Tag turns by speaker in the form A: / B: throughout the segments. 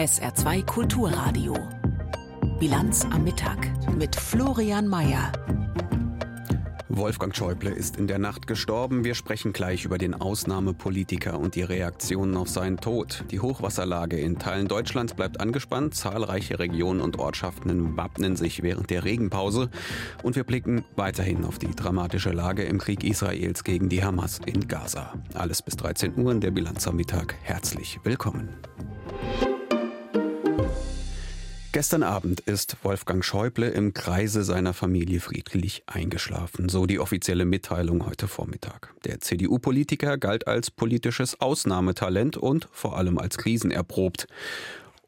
A: SR2 Kulturradio. Bilanz am Mittag mit Florian Mayer.
B: Wolfgang Schäuble ist in der Nacht gestorben. Wir sprechen gleich über den Ausnahmepolitiker und die Reaktionen auf seinen Tod. Die Hochwasserlage in Teilen Deutschlands bleibt angespannt. Zahlreiche Regionen und Ortschaften wappnen sich während der Regenpause. Und wir blicken weiterhin auf die dramatische Lage im Krieg Israels gegen die Hamas in Gaza. Alles bis 13 Uhr in der Bilanz am Mittag. Herzlich willkommen. Gestern Abend ist Wolfgang Schäuble im Kreise seiner Familie friedlich eingeschlafen, so die offizielle Mitteilung heute Vormittag. Der CDU-Politiker galt als politisches Ausnahmetalent und vor allem als krisenerprobt.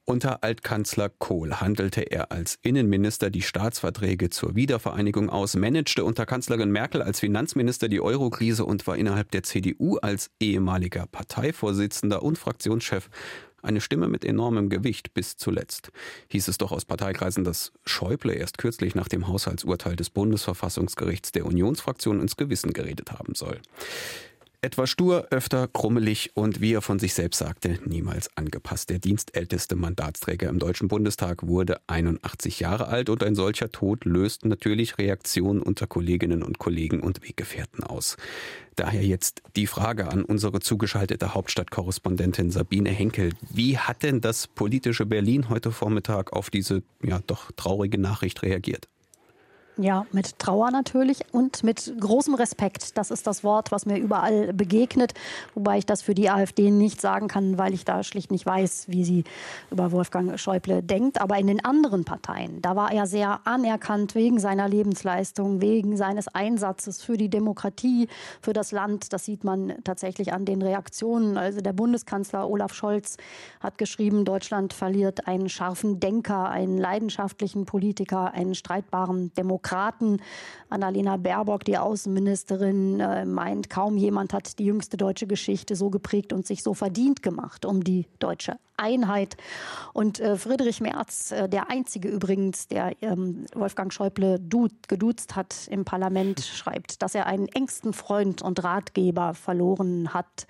B: Unter Altkanzler Kohl handelte er als Innenminister die Staatsverträge zur Wiedervereinigung aus, managte unter Kanzlerin Merkel als Finanzminister die Eurokrise und war innerhalb der CDU als ehemaliger Parteivorsitzender und Fraktionschef eine Stimme mit enormem Gewicht bis zuletzt. Hieß es doch aus Parteikreisen, dass Schäuble erst kürzlich nach dem Haushaltsurteil des Bundesverfassungsgerichts der Unionsfraktion ins Gewissen geredet haben soll. Etwas stur, öfter krummelig und wie er von sich selbst sagte, niemals angepasst. Der dienstälteste Mandatsträger im Deutschen Bundestag wurde 81 Jahre alt und ein solcher Tod löst natürlich Reaktionen unter Kolleginnen und Kollegen und Weggefährten aus. Daher jetzt die Frage an unsere zugeschaltete Hauptstadtkorrespondentin Sabine Henkel. Wie hat denn das politische Berlin heute Vormittag auf diese ja doch traurige Nachricht reagiert?
C: Ja, mit Trauer natürlich und mit großem Respekt. Das ist das Wort, was mir überall begegnet, wobei ich das für die AfD nicht sagen kann, weil ich da schlicht nicht weiß, wie sie über Wolfgang Schäuble denkt. Aber in den anderen Parteien, da war er sehr anerkannt wegen seiner Lebensleistung, wegen seines Einsatzes für die Demokratie, für das Land. Das sieht man tatsächlich an den Reaktionen. Also der Bundeskanzler Olaf Scholz hat geschrieben, Deutschland verliert einen scharfen Denker, einen leidenschaftlichen Politiker, einen streitbaren Demokraten. Demokraten. Annalena Baerbock, die Außenministerin, äh, meint, kaum jemand hat die jüngste deutsche Geschichte so geprägt und sich so verdient gemacht um die deutsche Einheit. Und äh, Friedrich Merz, äh, der einzige übrigens, der ähm, Wolfgang Schäuble geduzt hat im Parlament, schreibt, dass er einen engsten Freund und Ratgeber verloren hat.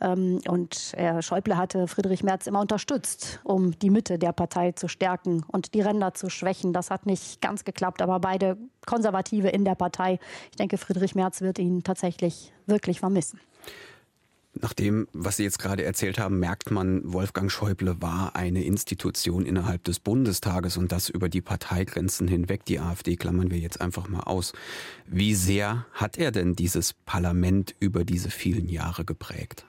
C: Ähm, und Herr Schäuble hatte Friedrich Merz immer unterstützt, um die Mitte der Partei zu stärken und die Ränder zu schwächen. Das hat nicht ganz geklappt, aber beide Konservative in der Partei. Ich denke, Friedrich Merz wird ihn tatsächlich wirklich vermissen.
B: Nach dem, was Sie jetzt gerade erzählt haben, merkt man, Wolfgang Schäuble war eine Institution innerhalb des Bundestages und das über die Parteigrenzen hinweg. Die AfD klammern wir jetzt einfach mal aus. Wie sehr hat er denn dieses Parlament über diese vielen Jahre geprägt?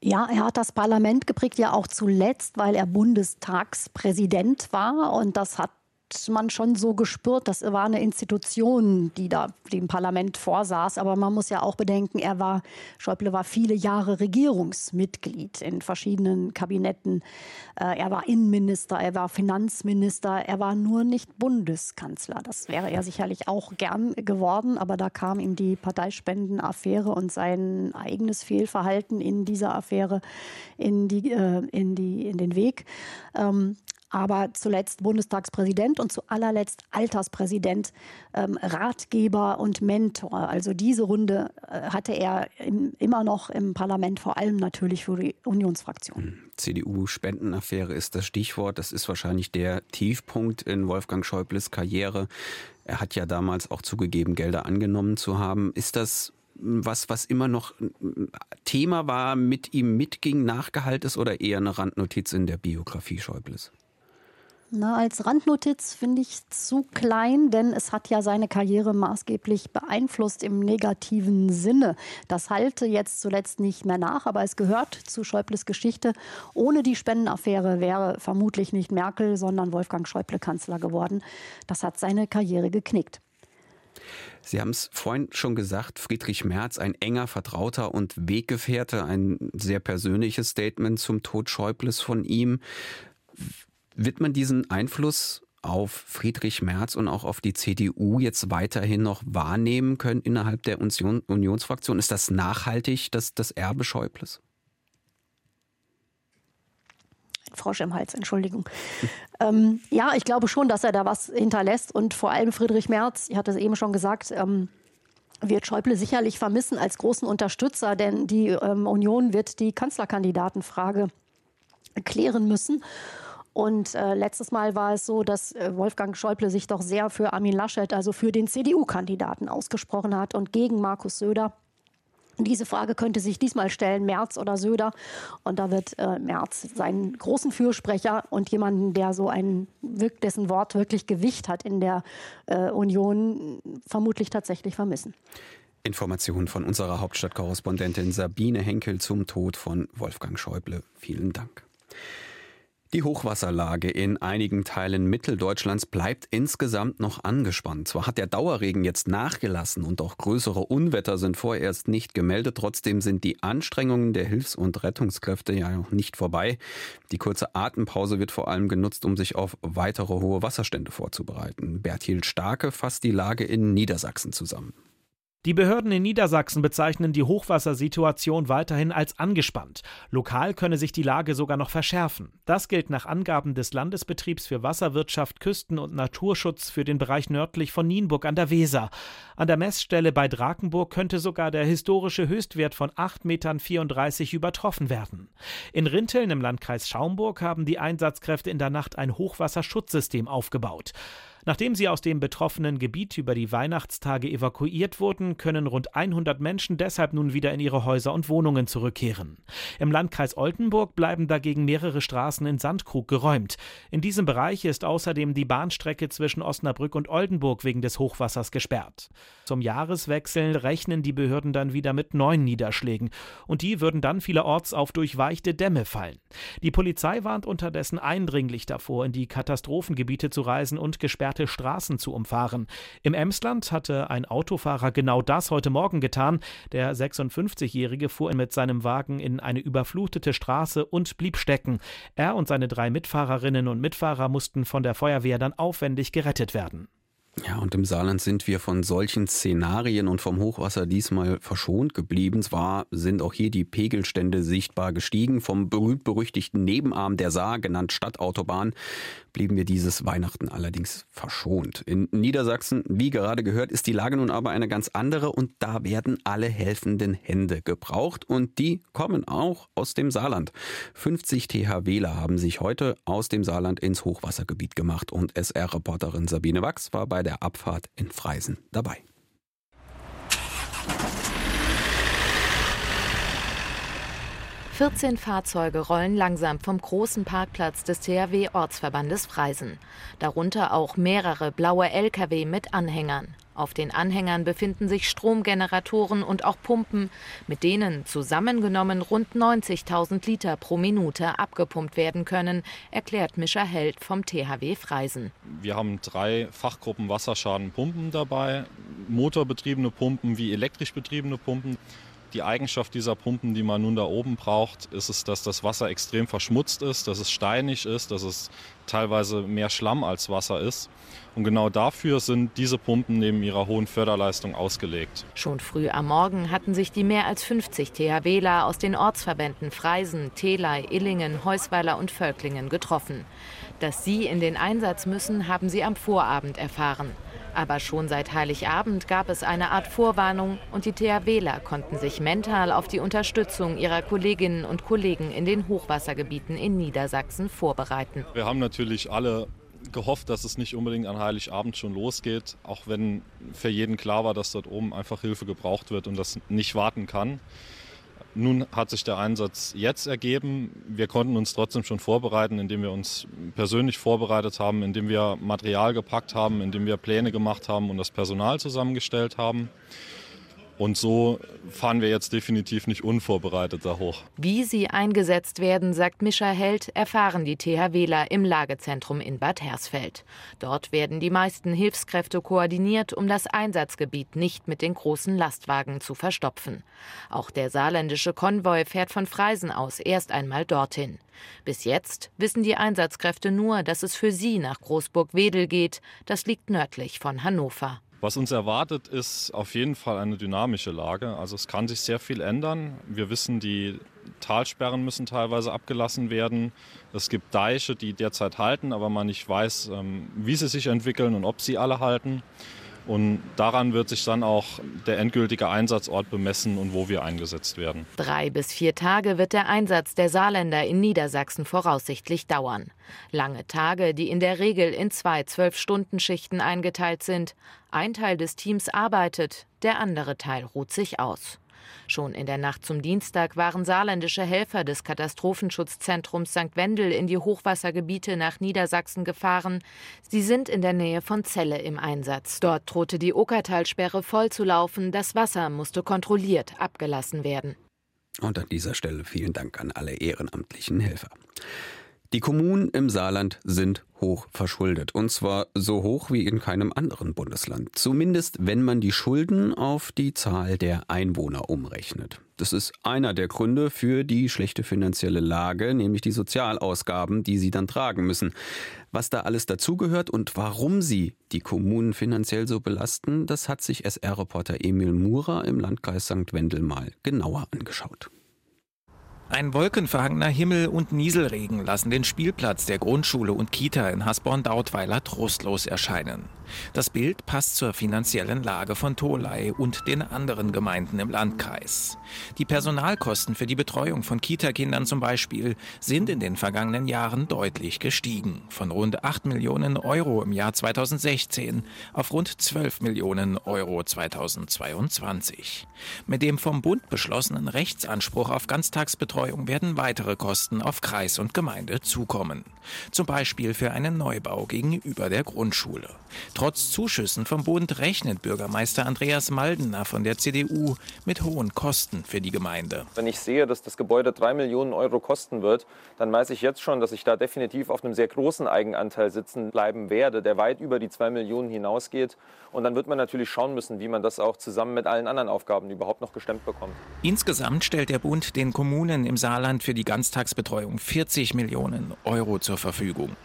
C: Ja, er hat das Parlament geprägt, ja auch zuletzt, weil er Bundestagspräsident war. Und das hat man schon so gespürt, das war eine Institution, die da dem Parlament vorsaß. Aber man muss ja auch bedenken, er war, Schäuble war viele Jahre Regierungsmitglied in verschiedenen Kabinetten. Äh, er war Innenminister, er war Finanzminister, er war nur nicht Bundeskanzler. Das wäre er sicherlich auch gern geworden, aber da kam ihm die Parteispendenaffäre und sein eigenes Fehlverhalten in dieser Affäre in, die, äh, in, die, in den Weg. Aber zuletzt Bundestagspräsident und zu allerletzt Alterspräsident, ähm, Ratgeber und Mentor. Also diese Runde äh, hatte er im, immer noch im Parlament, vor allem natürlich für die Unionsfraktion. Hm.
B: CDU-Spendenaffäre ist das Stichwort. Das ist wahrscheinlich der Tiefpunkt in Wolfgang Schäubles Karriere. Er hat ja damals auch zugegeben, Gelder angenommen zu haben. Ist das was, was immer noch Thema war, mit ihm mitging, nachgehalten ist oder eher eine Randnotiz in der Biografie Schäubles?
C: Na, als Randnotiz finde ich zu klein, denn es hat ja seine Karriere maßgeblich beeinflusst im negativen Sinne. Das halte jetzt zuletzt nicht mehr nach, aber es gehört zu Schäubles Geschichte. Ohne die Spendenaffäre wäre vermutlich nicht Merkel, sondern Wolfgang Schäuble Kanzler geworden. Das hat seine Karriere geknickt.
B: Sie haben es vorhin schon gesagt, Friedrich Merz, ein enger Vertrauter und Weggefährte, ein sehr persönliches Statement zum Tod Schäubles von ihm. Wird man diesen Einfluss auf Friedrich Merz und auch auf die CDU jetzt weiterhin noch wahrnehmen können innerhalb der Union, Unionsfraktion? Ist das nachhaltig, das, das Erbe Schäubles?
C: Frosch im Hals, Entschuldigung. ähm, ja, ich glaube schon, dass er da was hinterlässt und vor allem Friedrich Merz, ich hatte es eben schon gesagt, ähm, wird Schäuble sicherlich vermissen als großen Unterstützer, denn die ähm, Union wird die Kanzlerkandidatenfrage klären müssen. Und äh, letztes Mal war es so, dass äh, Wolfgang Schäuble sich doch sehr für Armin Laschet, also für den CDU-Kandidaten ausgesprochen hat und gegen Markus Söder. Diese Frage könnte sich diesmal stellen, Merz oder Söder. Und da wird äh, Merz seinen großen Fürsprecher und jemanden, der so ein, dessen Wort wirklich Gewicht hat in der äh, Union, vermutlich tatsächlich vermissen.
B: Informationen von unserer Hauptstadtkorrespondentin Sabine Henkel zum Tod von Wolfgang Schäuble. Vielen Dank. Die Hochwasserlage in einigen Teilen Mitteldeutschlands bleibt insgesamt noch angespannt. Zwar hat der Dauerregen jetzt nachgelassen und auch größere Unwetter sind vorerst nicht gemeldet, trotzdem sind die Anstrengungen der Hilfs- und Rettungskräfte ja noch nicht vorbei. Die kurze Atempause wird vor allem genutzt, um sich auf weitere hohe Wasserstände vorzubereiten. Berthild Starke fasst die Lage in Niedersachsen zusammen.
D: Die Behörden in Niedersachsen bezeichnen die Hochwassersituation weiterhin als angespannt. Lokal könne sich die Lage sogar noch verschärfen. Das gilt nach Angaben des Landesbetriebs für Wasserwirtschaft, Küsten- und Naturschutz für den Bereich nördlich von Nienburg an der Weser. An der Messstelle bei Drakenburg könnte sogar der historische Höchstwert von 8,34 Metern übertroffen werden. In Rinteln im Landkreis Schaumburg haben die Einsatzkräfte in der Nacht ein Hochwasserschutzsystem aufgebaut. Nachdem sie aus dem betroffenen Gebiet über die Weihnachtstage evakuiert wurden, können rund 100 Menschen deshalb nun wieder in ihre Häuser und Wohnungen zurückkehren. Im Landkreis Oldenburg bleiben dagegen mehrere Straßen in Sandkrug geräumt. In diesem Bereich ist außerdem die Bahnstrecke zwischen Osnabrück und Oldenburg wegen des Hochwassers gesperrt. Zum Jahreswechsel rechnen die Behörden dann wieder mit neuen Niederschlägen und die würden dann vielerorts auf durchweichte Dämme fallen. Die Polizei warnt unterdessen eindringlich davor, in die Katastrophengebiete zu reisen und gesperrt gesperrte Straßen zu umfahren. Im Emsland hatte ein Autofahrer genau das heute Morgen getan. Der 56-Jährige fuhr mit seinem Wagen in eine überflutete Straße und blieb stecken. Er und seine drei Mitfahrerinnen und Mitfahrer mussten von der Feuerwehr dann aufwendig gerettet werden.
B: Ja, und im Saarland sind wir von solchen Szenarien und vom Hochwasser diesmal verschont geblieben. Zwar sind auch hier die Pegelstände sichtbar gestiegen. Vom berühmt-berüchtigten Nebenarm der Saar, genannt Stadtautobahn, blieben wir dieses Weihnachten allerdings verschont. In Niedersachsen, wie gerade gehört, ist die Lage nun aber eine ganz andere und da werden alle helfenden Hände gebraucht und die kommen auch aus dem Saarland. 50 THWler haben sich heute aus dem Saarland ins Hochwassergebiet gemacht und SR-Reporterin Sabine Wachs war bei der Abfahrt in Freisen dabei.
E: 14 Fahrzeuge rollen langsam vom großen Parkplatz des THW Ortsverbandes Freisen. Darunter auch mehrere blaue Lkw mit Anhängern. Auf den Anhängern befinden sich Stromgeneratoren und auch Pumpen, mit denen zusammengenommen rund 90.000 Liter pro Minute abgepumpt werden können, erklärt Mischa Held vom THW Freisen.
F: Wir haben drei Fachgruppen Wasserschadenpumpen dabei, motorbetriebene Pumpen wie elektrisch betriebene Pumpen. Die Eigenschaft dieser Pumpen, die man nun da oben braucht, ist es, dass das Wasser extrem verschmutzt ist, dass es steinig ist, dass es teilweise mehr Schlamm als Wasser ist. Und genau dafür sind diese Pumpen neben ihrer hohen Förderleistung ausgelegt.
E: Schon früh am Morgen hatten sich die mehr als 50 THWler aus den Ortsverbänden Freisen, Telei, Illingen, Heusweiler und Völklingen getroffen. Dass sie in den Einsatz müssen, haben sie am Vorabend erfahren. Aber schon seit Heiligabend gab es eine Art Vorwarnung und die THWler konnten sich mental auf die Unterstützung ihrer Kolleginnen und Kollegen in den Hochwassergebieten in Niedersachsen vorbereiten.
F: Wir haben natürlich alle gehofft, dass es nicht unbedingt an Heiligabend schon losgeht, auch wenn für jeden klar war, dass dort oben einfach Hilfe gebraucht wird und das nicht warten kann. Nun hat sich der Einsatz jetzt ergeben. Wir konnten uns trotzdem schon vorbereiten, indem wir uns persönlich vorbereitet haben, indem wir Material gepackt haben, indem wir Pläne gemacht haben und das Personal zusammengestellt haben. Und so fahren wir jetzt definitiv nicht unvorbereitet da hoch.
E: Wie sie eingesetzt werden, sagt Mischa Held, erfahren die THWler im Lagezentrum in Bad Hersfeld. Dort werden die meisten Hilfskräfte koordiniert, um das Einsatzgebiet nicht mit den großen Lastwagen zu verstopfen. Auch der saarländische Konvoi fährt von Freisen aus erst einmal dorthin. Bis jetzt wissen die Einsatzkräfte nur, dass es für sie nach Großburg-Wedel geht. Das liegt nördlich von Hannover.
F: Was uns erwartet, ist auf jeden Fall eine dynamische Lage. Also es kann sich sehr viel ändern. Wir wissen, die Talsperren müssen teilweise abgelassen werden. Es gibt Deiche, die derzeit halten, aber man nicht weiß, ähm, wie sie sich entwickeln und ob sie alle halten. Und daran wird sich dann auch der endgültige Einsatzort bemessen und wo wir eingesetzt werden.
E: Drei bis vier Tage wird der Einsatz der Saarländer in Niedersachsen voraussichtlich dauern. Lange Tage, die in der Regel in zwei Zwölf-Stunden-Schichten eingeteilt sind. Ein Teil des Teams arbeitet, der andere Teil ruht sich aus. Schon in der Nacht zum Dienstag waren saarländische Helfer des Katastrophenschutzzentrums St. Wendel in die Hochwassergebiete nach Niedersachsen gefahren. Sie sind in der Nähe von Celle im Einsatz. Dort drohte die Okertalsperre voll zu laufen. Das Wasser musste kontrolliert abgelassen werden.
B: Und an dieser Stelle vielen Dank an alle ehrenamtlichen Helfer. Die Kommunen im Saarland sind hoch verschuldet. Und zwar so hoch wie in keinem anderen Bundesland. Zumindest wenn man die Schulden auf die Zahl der Einwohner umrechnet. Das ist einer der Gründe für die schlechte finanzielle Lage, nämlich die Sozialausgaben, die sie dann tragen müssen. Was da alles dazugehört und warum sie die Kommunen finanziell so belasten, das hat sich SR-Reporter Emil Murer im Landkreis St. Wendel mal genauer angeschaut.
G: Ein wolkenverhangener Himmel und Nieselregen lassen den Spielplatz der Grundschule und Kita in Hasborn-Dautweiler trostlos erscheinen. Das Bild passt zur finanziellen Lage von Tolai und den anderen Gemeinden im Landkreis. Die Personalkosten für die Betreuung von Kita-Kindern zum Beispiel sind in den vergangenen Jahren deutlich gestiegen. Von rund 8 Millionen Euro im Jahr 2016 auf rund 12 Millionen Euro 2022. Mit dem vom Bund beschlossenen Rechtsanspruch auf Ganztagsbetreuung werden weitere Kosten auf Kreis und Gemeinde zukommen. Zum Beispiel für einen Neubau gegenüber der Grundschule. Trotz Zuschüssen vom Bund rechnet Bürgermeister Andreas Maldener von der CDU mit hohen Kosten für die Gemeinde.
H: Wenn ich sehe, dass das Gebäude drei Millionen Euro kosten wird, dann weiß ich jetzt schon, dass ich da definitiv auf einem sehr großen Eigenanteil sitzen bleiben werde, der weit über die zwei Millionen hinausgeht. Und dann wird man natürlich schauen müssen, wie man das auch zusammen mit allen anderen Aufgaben überhaupt noch gestemmt bekommt.
G: Insgesamt stellt der Bund den Kommunen im Saarland für die Ganztagsbetreuung 40 Millionen Euro zur Verfügung.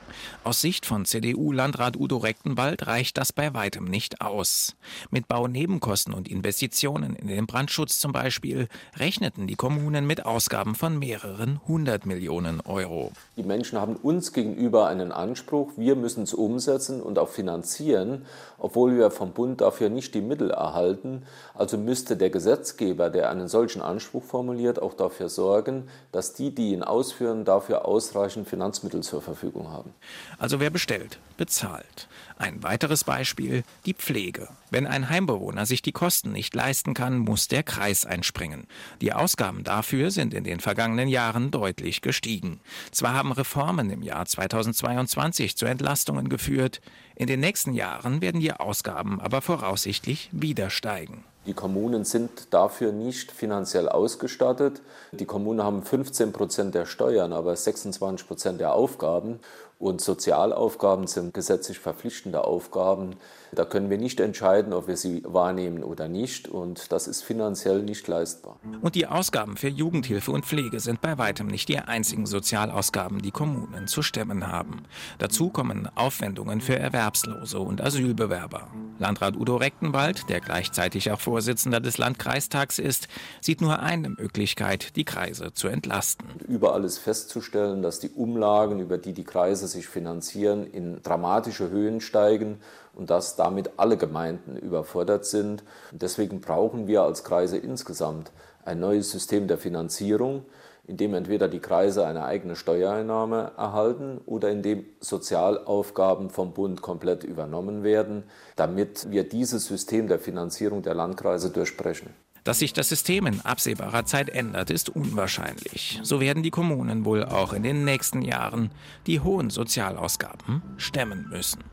G: Aus Sicht von CDU-Landrat Udo Rechtenwald reicht das bei weitem nicht aus. Mit Baunebenkosten und Investitionen in den Brandschutz zum Beispiel rechneten die Kommunen mit Ausgaben von mehreren hundert Millionen Euro.
I: Die Menschen haben uns gegenüber einen Anspruch, wir müssen es umsetzen und auch finanzieren, obwohl wir vom Bund dafür nicht die Mittel erhalten. Also müsste der Gesetzgeber, der einen solchen Anspruch formuliert, auch dafür sorgen, dass die, die ihn ausführen, dafür ausreichend Finanzmittel zur Verfügung haben.
G: Also wer bestellt, bezahlt. Ein weiteres Beispiel, die Pflege. Wenn ein Heimbewohner sich die Kosten nicht leisten kann, muss der Kreis einspringen. Die Ausgaben dafür sind in den vergangenen Jahren deutlich gestiegen. Zwar haben Reformen im Jahr 2022 zu Entlastungen geführt, in den nächsten Jahren werden die Ausgaben aber voraussichtlich wieder steigen.
I: Die Kommunen sind dafür nicht finanziell ausgestattet. Die Kommunen haben 15 Prozent der Steuern, aber 26 Prozent der Aufgaben. Und Sozialaufgaben sind gesetzlich verpflichtende Aufgaben. Da können wir nicht entscheiden, ob wir sie wahrnehmen oder nicht. Und das ist finanziell nicht leistbar.
G: Und die Ausgaben für Jugendhilfe und Pflege sind bei weitem nicht die einzigen Sozialausgaben, die Kommunen zu stemmen haben. Dazu kommen Aufwendungen für Erwerbslose und Asylbewerber. Landrat Udo Rechtenwald, der gleichzeitig auch Vorsitzender des Landkreistags ist, sieht nur eine Möglichkeit, die Kreise zu entlasten.
I: Überall ist festzustellen, dass die Umlagen, über die die Kreise sich finanzieren, in dramatische Höhen steigen und dass damit alle Gemeinden überfordert sind. Und deswegen brauchen wir als Kreise insgesamt ein neues System der Finanzierung, in dem entweder die Kreise eine eigene Steuereinnahme erhalten oder in dem Sozialaufgaben vom Bund komplett übernommen werden, damit wir dieses System der Finanzierung der Landkreise durchbrechen.
G: Dass sich das System in absehbarer Zeit ändert, ist unwahrscheinlich. So werden die Kommunen wohl auch in den nächsten Jahren die hohen Sozialausgaben stemmen müssen.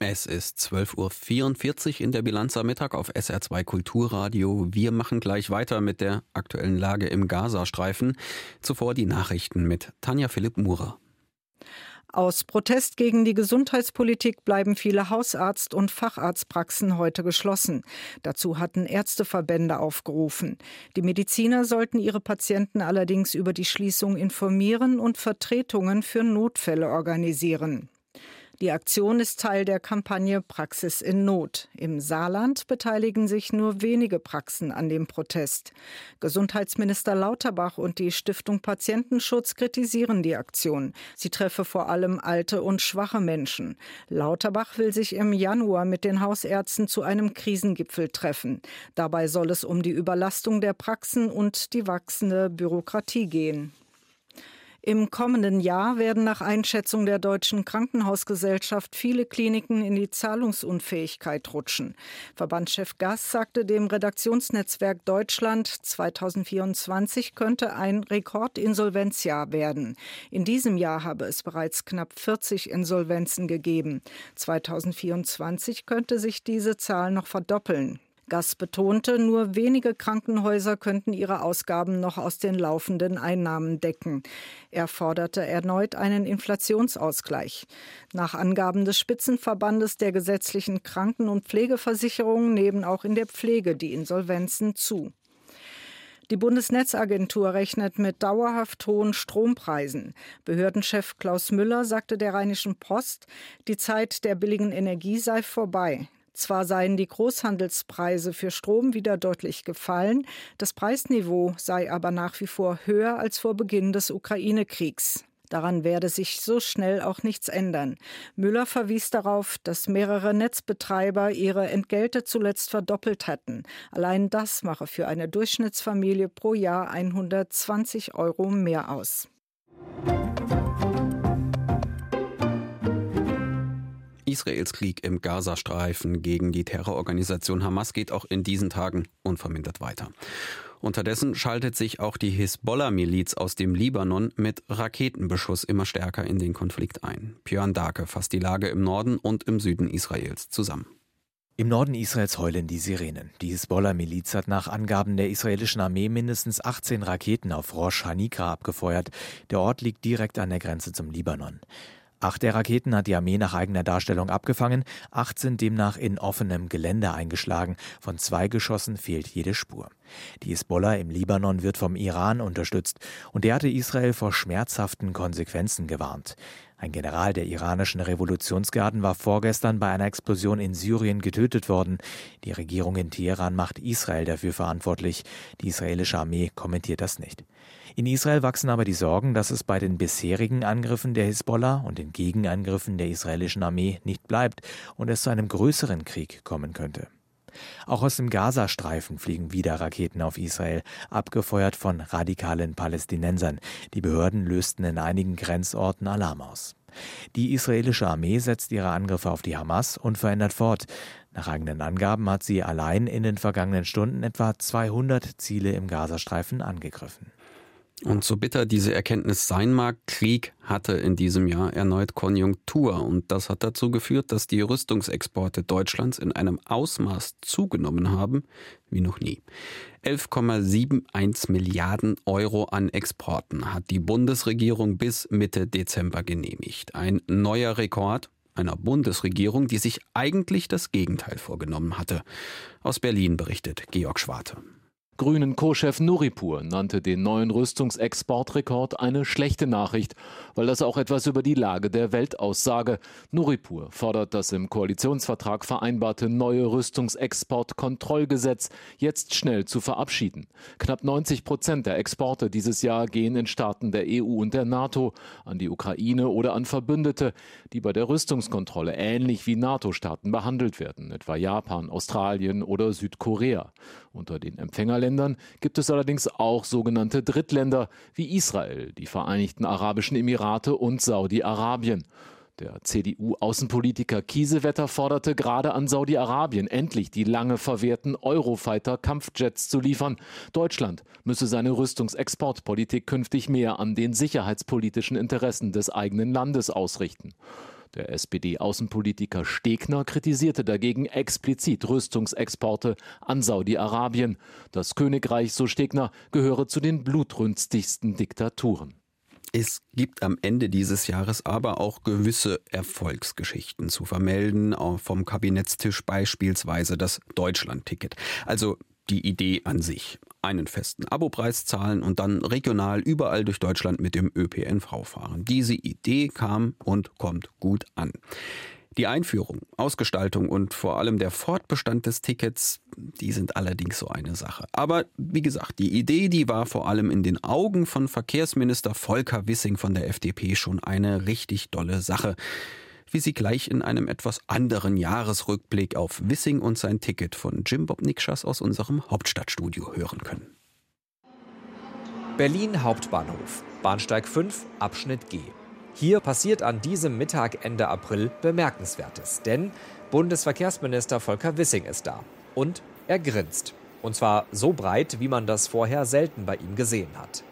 B: Es ist 12.44 Uhr in der Bilanz am Mittag auf SR2 Kulturradio. Wir machen gleich weiter mit der aktuellen Lage im Gazastreifen. Zuvor die Nachrichten mit Tanja Philipp Murer.
J: Aus Protest gegen die Gesundheitspolitik bleiben viele Hausarzt- und Facharztpraxen heute geschlossen. Dazu hatten Ärzteverbände aufgerufen. Die Mediziner sollten ihre Patienten allerdings über die Schließung informieren und Vertretungen für Notfälle organisieren. Die Aktion ist Teil der Kampagne Praxis in Not. Im Saarland beteiligen sich nur wenige Praxen an dem Protest. Gesundheitsminister Lauterbach und die Stiftung Patientenschutz kritisieren die Aktion. Sie treffe vor allem alte und schwache Menschen. Lauterbach will sich im Januar mit den Hausärzten zu einem Krisengipfel treffen. Dabei soll es um die Überlastung der Praxen und die wachsende Bürokratie gehen. Im kommenden Jahr werden nach Einschätzung der Deutschen Krankenhausgesellschaft viele Kliniken in die Zahlungsunfähigkeit rutschen. Verbandschef Gass sagte dem Redaktionsnetzwerk Deutschland, 2024 könnte ein Rekordinsolvenzjahr werden. In diesem Jahr habe es bereits knapp 40 Insolvenzen gegeben. 2024 könnte sich diese Zahl noch verdoppeln. Gass betonte, nur wenige Krankenhäuser könnten ihre Ausgaben noch aus den laufenden Einnahmen decken. Er forderte erneut einen Inflationsausgleich. Nach Angaben des Spitzenverbandes der gesetzlichen Kranken- und Pflegeversicherungen nehmen auch in der Pflege die Insolvenzen zu. Die Bundesnetzagentur rechnet mit dauerhaft hohen Strompreisen. Behördenchef Klaus Müller sagte der Rheinischen Post, die Zeit der billigen Energie sei vorbei. Zwar seien die Großhandelspreise für Strom wieder deutlich gefallen, das Preisniveau sei aber nach wie vor höher als vor Beginn des Ukraine-Kriegs. Daran werde sich so schnell auch nichts ändern. Müller verwies darauf, dass mehrere Netzbetreiber ihre Entgelte zuletzt verdoppelt hatten. Allein das mache für eine Durchschnittsfamilie pro Jahr 120 Euro mehr aus.
B: Israels Krieg im Gazastreifen gegen die Terrororganisation Hamas geht auch in diesen Tagen unvermindert weiter. Unterdessen schaltet sich auch die Hisbollah-Miliz aus dem Libanon mit Raketenbeschuss immer stärker in den Konflikt ein. Björn Darke fasst die Lage im Norden und im Süden Israels zusammen.
K: Im Norden Israels heulen die Sirenen. Die Hisbollah-Miliz hat nach Angaben der israelischen Armee mindestens 18 Raketen auf Rosh Hanikra abgefeuert. Der Ort liegt direkt an der Grenze zum Libanon. Acht der Raketen hat die Armee nach eigener Darstellung abgefangen, acht sind demnach in offenem Gelände eingeschlagen, von zwei Geschossen fehlt jede Spur. Die Hisbollah im Libanon wird vom Iran unterstützt und der hatte Israel vor schmerzhaften Konsequenzen gewarnt. Ein General der iranischen Revolutionsgarden war vorgestern bei einer Explosion in Syrien getötet worden. Die Regierung in Teheran macht Israel dafür verantwortlich. Die israelische Armee kommentiert das nicht. In Israel wachsen aber die Sorgen, dass es bei den bisherigen Angriffen der Hisbollah und den Gegenangriffen der israelischen Armee nicht bleibt und es zu einem größeren Krieg kommen könnte. Auch aus dem Gazastreifen fliegen wieder Raketen auf Israel, abgefeuert von radikalen Palästinensern. Die Behörden lösten in einigen Grenzorten Alarm aus. Die israelische Armee setzt ihre Angriffe auf die Hamas und verändert fort. Nach eigenen Angaben hat sie allein in den vergangenen Stunden etwa 200 Ziele im Gazastreifen angegriffen.
B: Und so bitter diese Erkenntnis sein mag, Krieg hatte in diesem Jahr erneut Konjunktur und das hat dazu geführt, dass die Rüstungsexporte Deutschlands in einem Ausmaß zugenommen haben wie noch nie. 11,71 Milliarden Euro an Exporten hat die Bundesregierung bis Mitte Dezember genehmigt. Ein neuer Rekord einer Bundesregierung, die sich eigentlich das Gegenteil vorgenommen hatte. Aus Berlin berichtet Georg Schwarte.
L: Grünen Co-Chef Nuripur nannte den neuen Rüstungsexportrekord eine schlechte Nachricht, weil das auch etwas über die Lage der Welt aussage. Nuripur fordert das im Koalitionsvertrag vereinbarte neue Rüstungsexportkontrollgesetz jetzt schnell zu verabschieden. Knapp 90 Prozent der Exporte dieses Jahr gehen in Staaten der EU und der NATO, an die Ukraine oder an Verbündete, die bei der Rüstungskontrolle ähnlich wie NATO-Staaten behandelt werden, etwa Japan, Australien oder Südkorea. Unter den Empfängerländern gibt es allerdings auch sogenannte Drittländer wie Israel, die Vereinigten Arabischen Emirate und Saudi-Arabien. Der CDU-Außenpolitiker Kiesewetter forderte gerade an Saudi-Arabien endlich die lange verwehrten Eurofighter-Kampfjets zu liefern. Deutschland müsse seine Rüstungsexportpolitik künftig mehr an den sicherheitspolitischen Interessen des eigenen Landes ausrichten. Der SPD-Außenpolitiker Stegner kritisierte dagegen explizit Rüstungsexporte an Saudi-Arabien. Das Königreich, so Stegner, gehöre zu den blutrünstigsten Diktaturen.
B: Es gibt am Ende dieses Jahres aber auch gewisse Erfolgsgeschichten zu vermelden, vom Kabinettstisch beispielsweise das Deutschland-Ticket. Also die Idee an sich. Einen festen Abopreis zahlen und dann regional überall durch Deutschland mit dem ÖPNV fahren. Diese Idee kam und kommt gut an. Die Einführung, Ausgestaltung und vor allem der Fortbestand des Tickets, die sind allerdings so eine Sache. Aber wie gesagt, die Idee, die war vor allem in den Augen von Verkehrsminister Volker Wissing von der FDP schon eine richtig dolle Sache. Wie Sie gleich in einem etwas anderen Jahresrückblick auf Wissing und sein Ticket von Jim Bob Nikschas aus unserem Hauptstadtstudio hören können.
M: Berlin Hauptbahnhof, Bahnsteig 5, Abschnitt G. Hier passiert an diesem Mittag Ende April Bemerkenswertes, denn Bundesverkehrsminister Volker Wissing ist da. Und er grinst. Und zwar so breit, wie man das vorher selten bei ihm gesehen hat.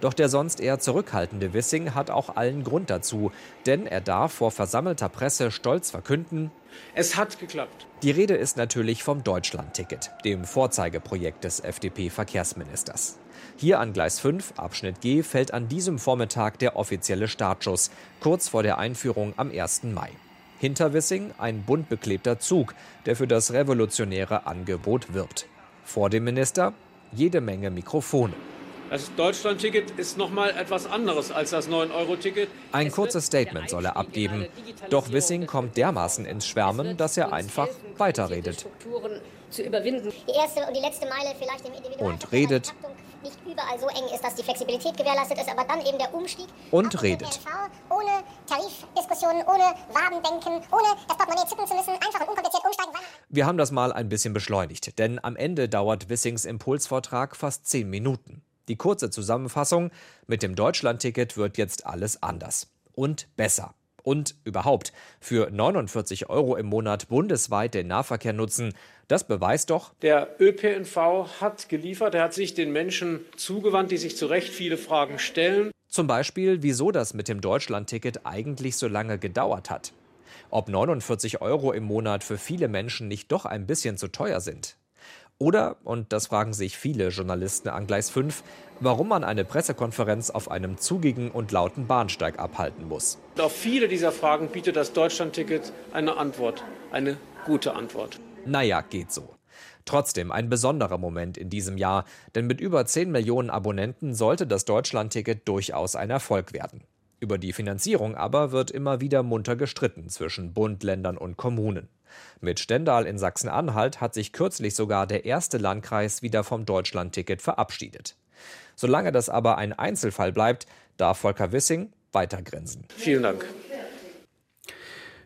M: Doch der sonst eher zurückhaltende Wissing hat auch allen Grund dazu, denn er darf vor versammelter Presse stolz verkünden,
N: es hat geklappt.
M: Die Rede ist natürlich vom Deutschland-Ticket, dem Vorzeigeprojekt des FDP-Verkehrsministers. Hier an Gleis 5, Abschnitt G, fällt an diesem Vormittag der offizielle Startschuss, kurz vor der Einführung am 1. Mai. Hinter Wissing ein bunt beklebter Zug, der für das revolutionäre Angebot wirbt. Vor dem Minister jede Menge Mikrofone.
N: Das Deutschland-Ticket ist noch mal etwas anderes als das 9-Euro-Ticket.
M: Ein kurzes Statement soll er abgeben. Doch Wissing kommt dermaßen ins Schwärmen, dass er einfach weiterredet.
O: Zu überwinden. Die erste und die letzte Meile vielleicht im
M: Und redet.
O: Nicht überall so eng ist, dass die Flexibilität gewährleistet ist, aber dann eben der Umstieg.
M: Und redet.
O: Ohne Tarifdiskussionen, ohne Wabendenken, ohne das Portemonnaie zücken zu müssen, einfach und unkompliziert umsteigen.
M: Wir haben das mal ein bisschen beschleunigt, denn am Ende dauert Wissings Impulsvortrag fast zehn Minuten. Die kurze Zusammenfassung, mit dem Deutschlandticket wird jetzt alles anders und besser. Und überhaupt, für 49 Euro im Monat bundesweit den Nahverkehr nutzen, das beweist doch,
N: der ÖPNV hat geliefert, er hat sich den Menschen zugewandt, die sich zu Recht viele Fragen stellen.
M: Zum Beispiel, wieso das mit dem Deutschlandticket eigentlich so lange gedauert hat. Ob 49 Euro im Monat für viele Menschen nicht doch ein bisschen zu teuer sind. Oder, und das fragen sich viele Journalisten an Gleis 5, warum man eine Pressekonferenz auf einem zugigen und lauten Bahnsteig abhalten muss.
N: Auf viele dieser Fragen bietet das Deutschlandticket eine Antwort, eine gute Antwort.
M: Naja, geht so. Trotzdem ein besonderer Moment in diesem Jahr, denn mit über 10 Millionen Abonnenten sollte das Deutschlandticket durchaus ein Erfolg werden. Über die Finanzierung aber wird immer wieder munter gestritten zwischen Bund, Ländern und Kommunen. Mit Stendal in Sachsen-Anhalt hat sich kürzlich sogar der erste Landkreis wieder vom Deutschlandticket verabschiedet. Solange das aber ein Einzelfall bleibt, darf Volker Wissing weiter grinsen.
N: Vielen Dank.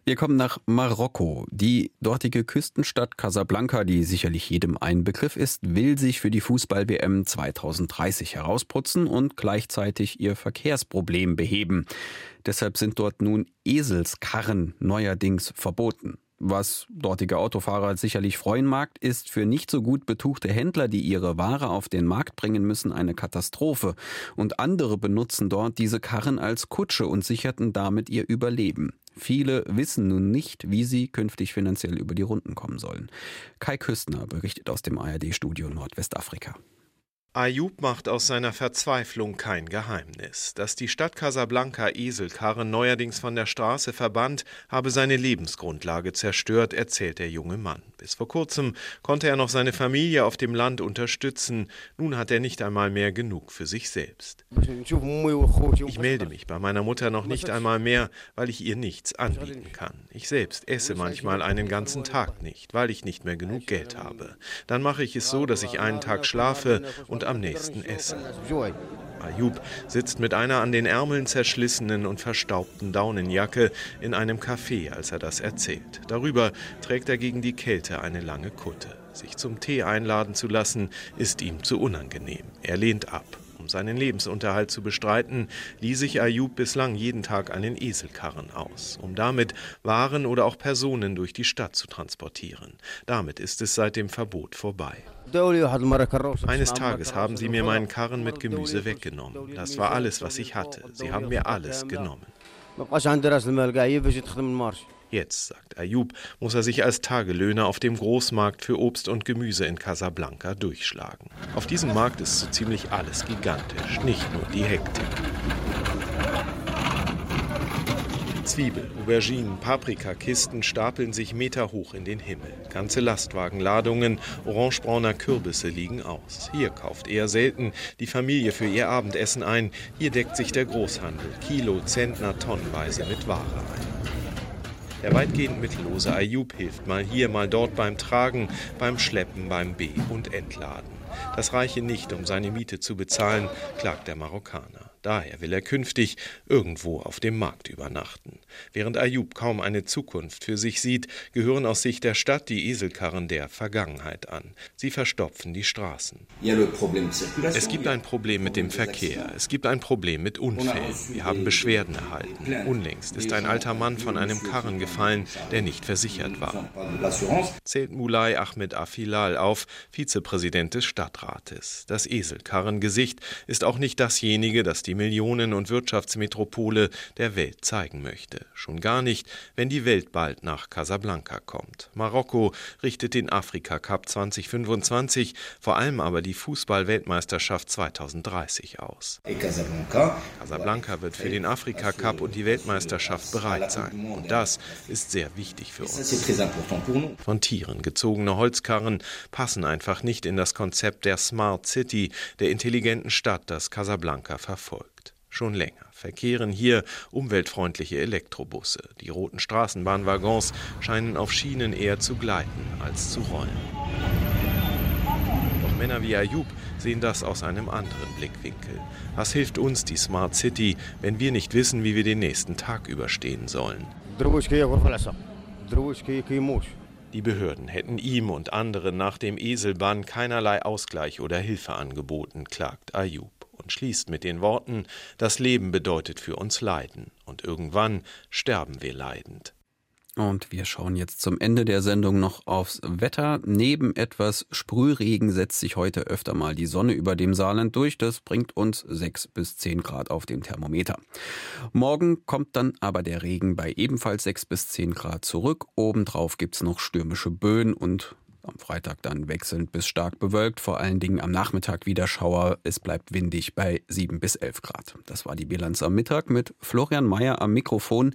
B: Wir kommen nach Marokko. Die dortige Küstenstadt Casablanca, die sicherlich jedem ein Begriff ist, will sich für die Fußball-WM 2030 herausputzen und gleichzeitig ihr Verkehrsproblem beheben. Deshalb sind dort nun Eselskarren neuerdings verboten. Was dortige Autofahrer sicherlich freuen mag, ist für nicht so gut betuchte Händler, die ihre Ware auf den Markt bringen müssen, eine Katastrophe. Und andere benutzen dort diese Karren als Kutsche und sicherten damit ihr Überleben. Viele wissen nun nicht, wie sie künftig finanziell über die Runden kommen sollen. Kai Küstner berichtet aus dem ARD-Studio Nordwestafrika.
P: Ayub macht aus seiner Verzweiflung kein Geheimnis. Dass die Stadt Casablanca Eselkarren neuerdings von der Straße verbannt, habe seine Lebensgrundlage zerstört, erzählt der junge Mann. Bis vor kurzem konnte er noch seine Familie auf dem Land unterstützen. Nun hat er nicht einmal mehr genug für sich selbst. Ich melde mich bei meiner Mutter noch nicht einmal mehr, weil ich ihr nichts anbieten kann. Ich selbst esse manchmal einen ganzen Tag nicht, weil ich nicht mehr genug Geld habe. Dann mache ich es so, dass ich einen Tag schlafe und und am nächsten essen. Ayub sitzt mit einer an den Ärmeln zerschlissenen und verstaubten Daunenjacke in einem Café, als er das erzählt. Darüber trägt er gegen die Kälte eine lange Kutte. Sich zum Tee einladen zu lassen, ist ihm zu unangenehm. Er lehnt ab seinen Lebensunterhalt zu bestreiten, ließ sich Ayub bislang jeden Tag einen Eselkarren aus, um damit Waren oder auch Personen durch die Stadt zu transportieren. Damit ist es seit dem Verbot vorbei. Eines Tages haben sie mir meinen Karren mit Gemüse weggenommen. Das war alles, was ich hatte. Sie haben mir alles genommen. Jetzt, sagt Ayub, muss er sich als Tagelöhner auf dem Großmarkt für Obst und Gemüse in Casablanca durchschlagen. Auf diesem Markt ist so ziemlich alles gigantisch, nicht nur die Hektik. Zwiebel, Auberginen, Paprikakisten stapeln sich meterhoch in den Himmel. Ganze Lastwagenladungen orangebrauner Kürbisse liegen aus. Hier kauft eher selten die Familie für ihr Abendessen ein. Hier deckt sich der Großhandel Kilo, Zentner, tonnenweise mit Ware ein. Der weitgehend mittellose Ayub hilft mal hier, mal dort beim Tragen, beim Schleppen, beim B- und Entladen. Das reiche nicht, um seine Miete zu bezahlen, klagt der Marokkaner. Daher will er künftig irgendwo auf dem Markt übernachten. Während Ayub kaum eine Zukunft für sich sieht, gehören aus Sicht der Stadt die Eselkarren der Vergangenheit an. Sie verstopfen die Straßen. Es gibt ein Problem mit dem Verkehr. Es gibt ein Problem mit Unfällen. Wir haben Beschwerden erhalten. Unlängst ist ein alter Mann von einem Karren gefallen, der nicht versichert war. Zählt Mulay Ahmed Afilal auf, Vizepräsident des Stadtrates. Das Eselkarrengesicht ist auch nicht dasjenige, das die die Millionen- und Wirtschaftsmetropole der Welt zeigen möchte. Schon gar nicht, wenn die Welt bald nach Casablanca kommt. Marokko richtet den Afrika Cup 2025, vor allem aber die Fußball-Weltmeisterschaft 2030 aus. Casablanca wird für den Afrika Cup und die Weltmeisterschaft bereit sein. Und das ist sehr wichtig für uns. Von Tieren gezogene Holzkarren passen einfach nicht in das Konzept der Smart City, der intelligenten Stadt, das Casablanca verfolgt schon länger verkehren hier umweltfreundliche Elektrobusse. Die roten Straßenbahnwaggons scheinen auf Schienen eher zu gleiten als zu rollen. Doch Männer wie Ayub sehen das aus einem anderen Blickwinkel. Was hilft uns die Smart City, wenn wir nicht wissen, wie wir den nächsten Tag überstehen sollen? Die Behörden hätten ihm und anderen nach dem Eselbann keinerlei Ausgleich oder Hilfe angeboten, klagt Ayub schließt mit den Worten Das Leben bedeutet für uns Leiden, und irgendwann sterben wir leidend.
B: Und wir schauen jetzt zum Ende der Sendung noch aufs Wetter. Neben etwas Sprühregen setzt sich heute öfter mal die Sonne über dem Saarland durch. Das bringt uns 6 bis 10 Grad auf dem Thermometer. Morgen kommt dann aber der Regen bei ebenfalls 6 bis 10 Grad zurück. Obendrauf gibt es noch stürmische Böen und am Freitag dann wechselnd bis stark bewölkt, vor allen Dingen am Nachmittag wieder Schauer. Es bleibt windig bei 7 bis 11 Grad. Das war die Bilanz am Mittag mit Florian Mayer am Mikrofon.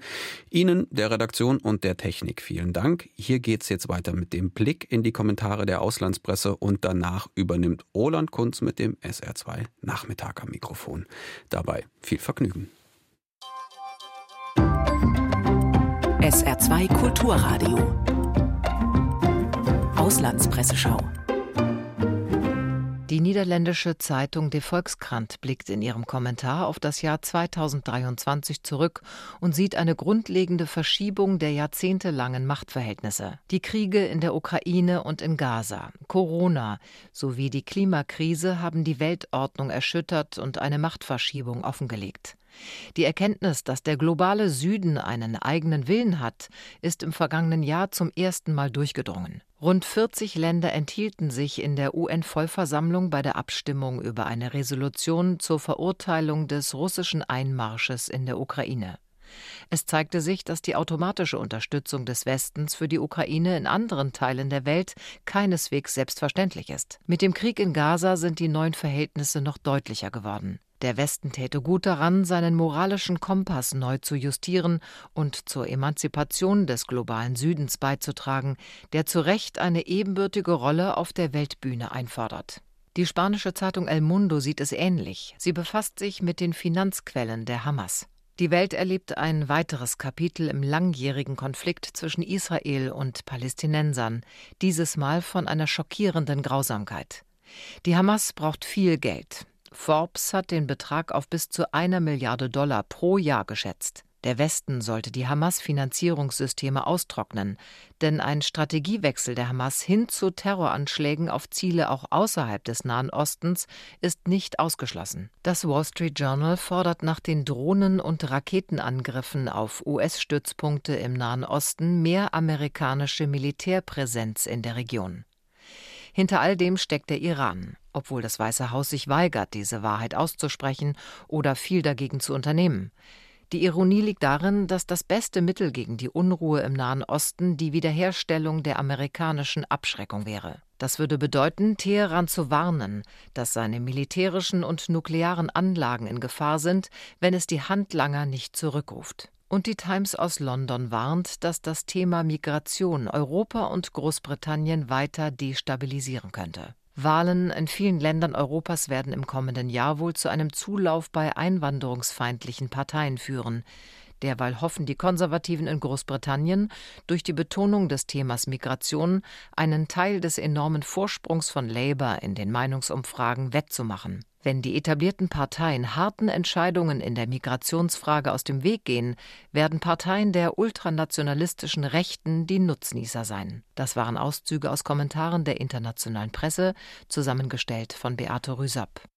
B: Ihnen, der Redaktion und der Technik vielen Dank. Hier geht's jetzt weiter mit dem Blick in die Kommentare der Auslandspresse und danach übernimmt Roland Kunz mit dem SR2 Nachmittag am Mikrofon. Dabei viel Vergnügen.
Q: SR2 Kulturradio Auslandspresseschau.
R: Die niederländische Zeitung De Volkskrant blickt in ihrem Kommentar auf das Jahr 2023 zurück und sieht eine grundlegende Verschiebung der jahrzehntelangen Machtverhältnisse. Die Kriege in der Ukraine und in Gaza, Corona sowie die Klimakrise haben die Weltordnung erschüttert und eine Machtverschiebung offengelegt. Die Erkenntnis, dass der globale Süden einen eigenen Willen hat, ist im vergangenen Jahr zum ersten Mal durchgedrungen. Rund 40 Länder enthielten sich in der UN-Vollversammlung bei der Abstimmung über eine Resolution zur Verurteilung des russischen Einmarsches in der Ukraine. Es zeigte sich, dass die automatische Unterstützung des Westens für die Ukraine in anderen Teilen der Welt keineswegs selbstverständlich ist. Mit dem Krieg in Gaza sind die neuen Verhältnisse noch deutlicher geworden. Der Westen täte gut daran, seinen moralischen Kompass neu zu justieren und zur Emanzipation des globalen Südens beizutragen, der zu Recht eine ebenbürtige Rolle auf der Weltbühne einfordert. Die spanische Zeitung El Mundo sieht es ähnlich. Sie befasst sich mit den Finanzquellen der Hamas. Die Welt erlebt ein weiteres Kapitel im langjährigen Konflikt zwischen Israel und Palästinensern, dieses Mal von einer schockierenden Grausamkeit. Die Hamas braucht viel Geld. Forbes hat den Betrag auf bis zu einer Milliarde Dollar pro Jahr geschätzt. Der Westen sollte die Hamas-Finanzierungssysteme austrocknen, denn ein Strategiewechsel der Hamas hin zu Terroranschlägen auf Ziele auch außerhalb des Nahen Ostens ist nicht ausgeschlossen. Das Wall Street Journal fordert nach den Drohnen- und Raketenangriffen auf US-Stützpunkte im Nahen Osten mehr amerikanische Militärpräsenz in der Region. Hinter all dem steckt der Iran, obwohl das Weiße Haus sich weigert, diese Wahrheit auszusprechen oder viel dagegen zu unternehmen. Die Ironie liegt darin, dass das beste Mittel gegen die Unruhe im Nahen Osten die Wiederherstellung der amerikanischen Abschreckung wäre. Das würde bedeuten, Teheran zu warnen, dass seine militärischen und nuklearen Anlagen in Gefahr sind, wenn es die Handlanger nicht zurückruft. Und die Times aus London warnt, dass das Thema Migration Europa und Großbritannien weiter destabilisieren könnte. Wahlen in vielen Ländern Europas werden im kommenden Jahr wohl zu einem Zulauf bei einwanderungsfeindlichen Parteien führen. Derweil hoffen die Konservativen in Großbritannien durch die Betonung des Themas Migration einen Teil des enormen Vorsprungs von Labour in den Meinungsumfragen wettzumachen. Wenn die etablierten Parteien harten Entscheidungen in der Migrationsfrage aus dem Weg gehen, werden Parteien der ultranationalistischen Rechten die Nutznießer sein. Das waren Auszüge aus Kommentaren der internationalen Presse, zusammengestellt von Beate Rüsapp.